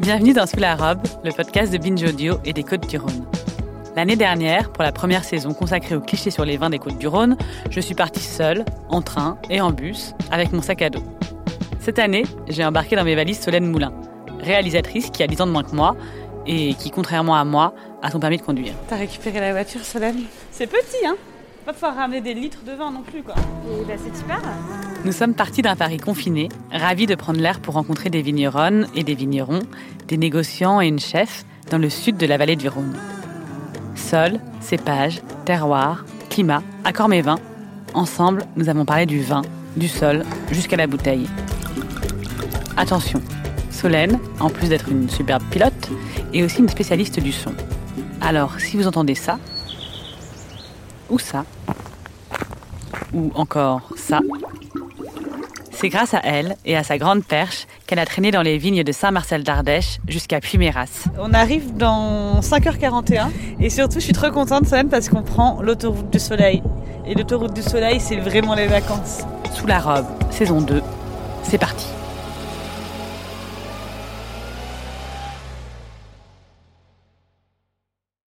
Bienvenue dans Sous la robe, le podcast de Binge Audio et des Côtes du Rhône. L'année dernière, pour la première saison consacrée aux clichés sur les vins des Côtes du Rhône, je suis partie seule, en train et en bus, avec mon sac à dos. Cette année, j'ai embarqué dans mes valises Solène Moulin, réalisatrice qui a 10 ans de moins que moi et qui, contrairement à moi, a son permis de conduire. T'as récupéré la voiture, Solène? C'est petit, hein? Pas pouvoir ramener des litres de vin non plus, quoi. Et bah c'est super. Nous sommes partis d'un Paris confiné, ravis de prendre l'air pour rencontrer des vigneronnes et des vignerons, des négociants et une chef dans le sud de la vallée du Rhône. Sol, cépage, terroir, climat, accord mes vins. Ensemble, nous avons parlé du vin, du sol, jusqu'à la bouteille. Attention, Solène, en plus d'être une superbe pilote, est aussi une spécialiste du son. Alors, si vous entendez ça, ou ça, ou encore ça, c'est grâce à elle et à sa grande perche qu'elle a traîné dans les vignes de Saint-Marcel d'Ardèche jusqu'à Puy-Méras. On arrive dans 5h41 et surtout je suis trop contente Solène parce qu'on prend l'autoroute du soleil. Et l'autoroute du soleil c'est vraiment les vacances. Sous la robe, saison 2, c'est parti.